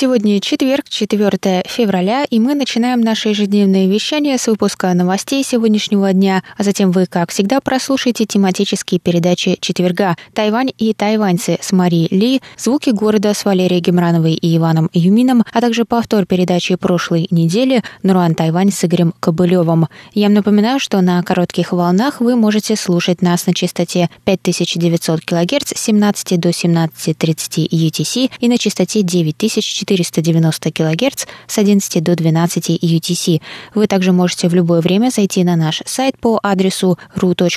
Сегодня четверг, 4 февраля, и мы начинаем наше ежедневное вещание с выпуска новостей сегодняшнего дня, а затем вы, как всегда, прослушаете тематические передачи четверга «Тайвань и тайваньцы» с Марией Ли, «Звуки города» с Валерией Гемрановой и Иваном Юмином, а также повтор передачи прошлой недели «Нуруан Тайвань» с Игорем Кобылевым. Я вам напоминаю, что на коротких волнах вы можете слушать нас на частоте 5900 кГц с 17 до 17.30 UTC и на частоте 9400 490 кГц с 11 до 12 UTC. Вы также можете в любое время зайти на наш сайт по адресу ru.rti.org.tw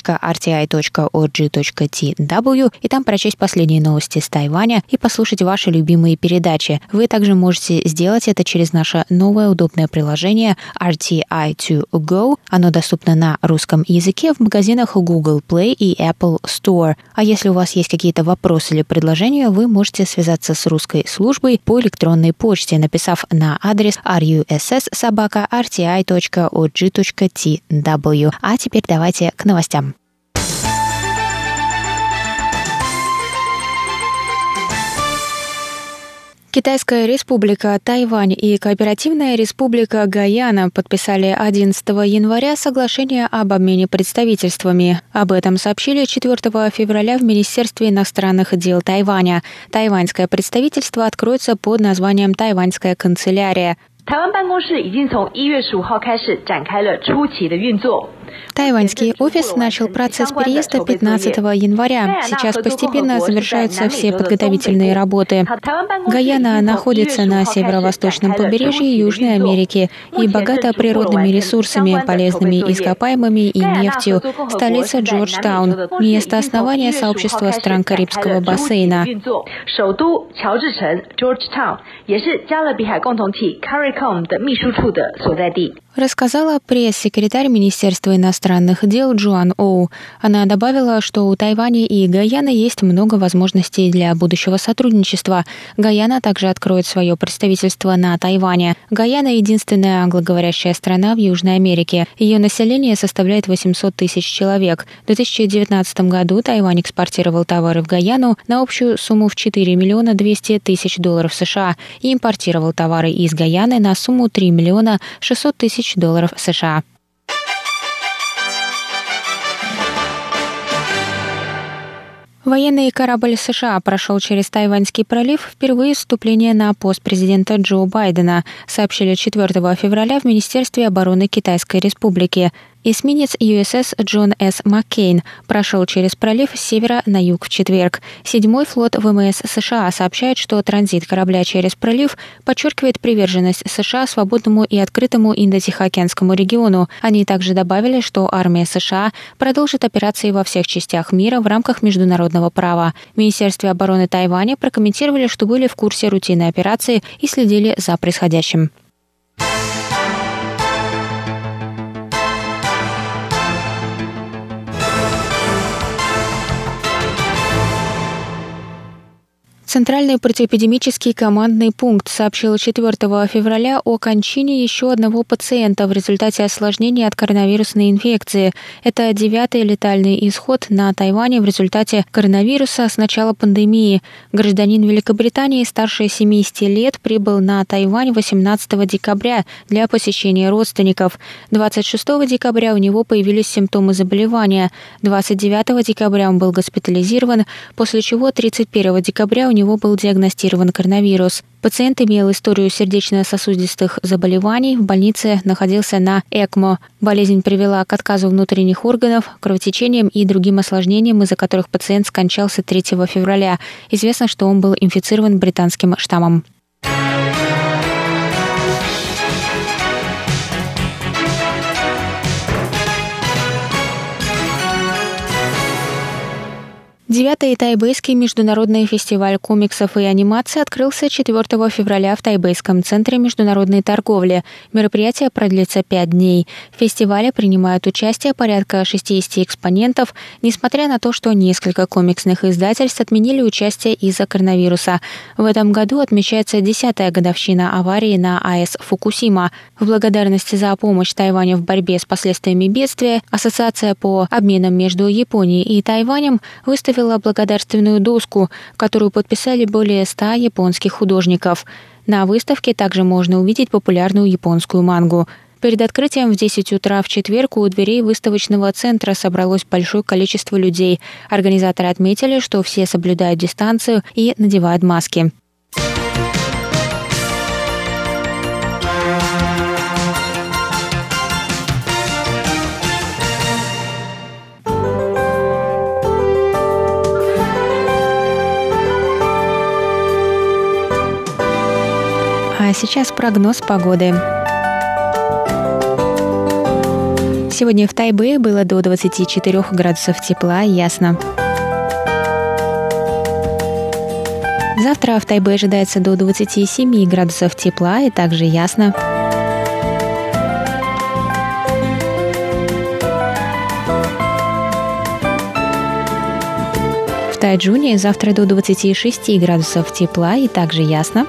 и там прочесть последние новости с Тайваня и послушать ваши любимые передачи. Вы также можете сделать это через наше новое удобное приложение RTI2Go. Оно доступно на русском языке в магазинах Google Play и Apple Store. А если у вас есть какие-то вопросы или предложения, вы можете связаться с русской службой по электронной электронной почте, написав на адрес russ.rti.org.tw. А теперь давайте к новостям. Китайская республика Тайвань и Кооперативная республика Гаяна подписали 11 января соглашение об обмене представительствами. Об этом сообщили 4 февраля в Министерстве иностранных дел Тайваня. Тайваньское представительство откроется под названием «Тайваньская канцелярия». 台湾办公室已经从一月十五号开始展开了初期的运作。 Тайваньский офис начал процесс переезда 15 января. Сейчас постепенно завершаются все подготовительные работы. Гаяна находится на северо-восточном побережье Южной Америки и богата природными ресурсами, полезными ископаемыми и нефтью. Столица Джорджтаун, место основания сообщества стран Карибского бассейна. Рассказала пресс-секретарь Министерства иностранных дел Джоан Оу. Она добавила, что у Тайваня и Гаяны есть много возможностей для будущего сотрудничества. Гаяна также откроет свое представительство на Тайване. Гаяна – единственная англоговорящая страна в Южной Америке. Ее население составляет 800 тысяч человек. В 2019 году Тайвань экспортировал товары в Гаяну на общую сумму в 4 миллиона 200 тысяч долларов США и импортировал товары из Гаяны на сумму 3 миллиона 600 тысяч долларов США. Военный корабль США прошел через Тайваньский пролив впервые вступление на пост президента Джо Байдена, сообщили 4 февраля в Министерстве обороны Китайской Республики. Эсминец USS Джон С. Маккейн прошел через пролив с севера на юг в четверг. Седьмой флот ВМС США сообщает, что транзит корабля через пролив подчеркивает приверженность США свободному и открытому Индо-Тихоокеанскому региону. Они также добавили, что армия США продолжит операции во всех частях мира в рамках международного права. В Министерстве обороны Тайваня прокомментировали, что были в курсе рутинной операции и следили за происходящим. Центральный противоэпидемический командный пункт сообщил 4 февраля о кончине еще одного пациента в результате осложнений от коронавирусной инфекции. Это девятый летальный исход на Тайване в результате коронавируса с начала пандемии. Гражданин Великобритании старше 70 лет прибыл на Тайвань 18 декабря для посещения родственников. 26 декабря у него появились симптомы заболевания. 29 декабря он был госпитализирован, после чего 31 декабря у него него был диагностирован коронавирус. Пациент имел историю сердечно-сосудистых заболеваний, в больнице находился на ЭКМО. Болезнь привела к отказу внутренних органов, кровотечениям и другим осложнениям, из-за которых пациент скончался 3 февраля. Известно, что он был инфицирован британским штаммом. Девятый тайбэйский международный фестиваль комиксов и анимации открылся 4 февраля в Тайбэйском центре международной торговли. Мероприятие продлится пять дней. В фестивале принимают участие порядка 60 экспонентов, несмотря на то, что несколько комиксных издательств отменили участие из-за коронавируса. В этом году отмечается десятая годовщина аварии на АЭС Фукусима. В благодарность за помощь Тайваню в борьбе с последствиями бедствия Ассоциация по обменам между Японией и Тайванем выставила выставила благодарственную доску, которую подписали более ста японских художников. На выставке также можно увидеть популярную японскую мангу. Перед открытием в 10 утра в четверг у дверей выставочного центра собралось большое количество людей. Организаторы отметили, что все соблюдают дистанцию и надевают маски. А сейчас прогноз погоды. Сегодня в Тайбе было до 24 градусов тепла ясно. Завтра в Тайбе ожидается до 27 градусов тепла и также ясно. В Тайджуне завтра до 26 градусов тепла и также ясно.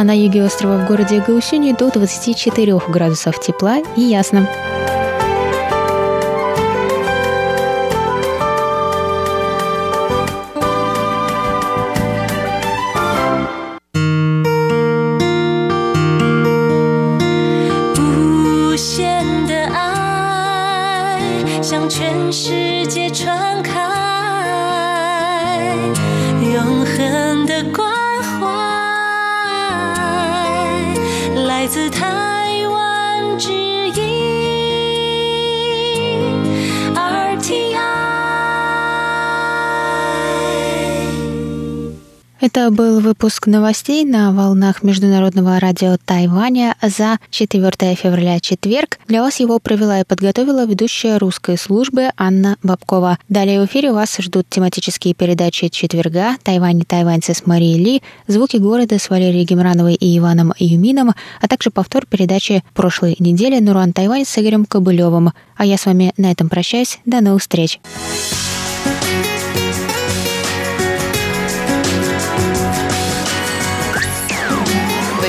А на юге острова в городе Гаусюни до 24 градусов тепла и ясно. Это был выпуск новостей на волнах Международного радио Тайваня за 4 февраля четверг. Для вас его провела и подготовила ведущая русской службы Анна Бабкова. Далее в эфире вас ждут тематические передачи четверга «Тайвань и тайваньцы» с Марией Ли, «Звуки города» с Валерией Гемрановой и Иваном Юмином, а также повтор передачи прошлой недели «Нуран Тайвань» с Игорем Кобылевым. А я с вами на этом прощаюсь. До новых встреч!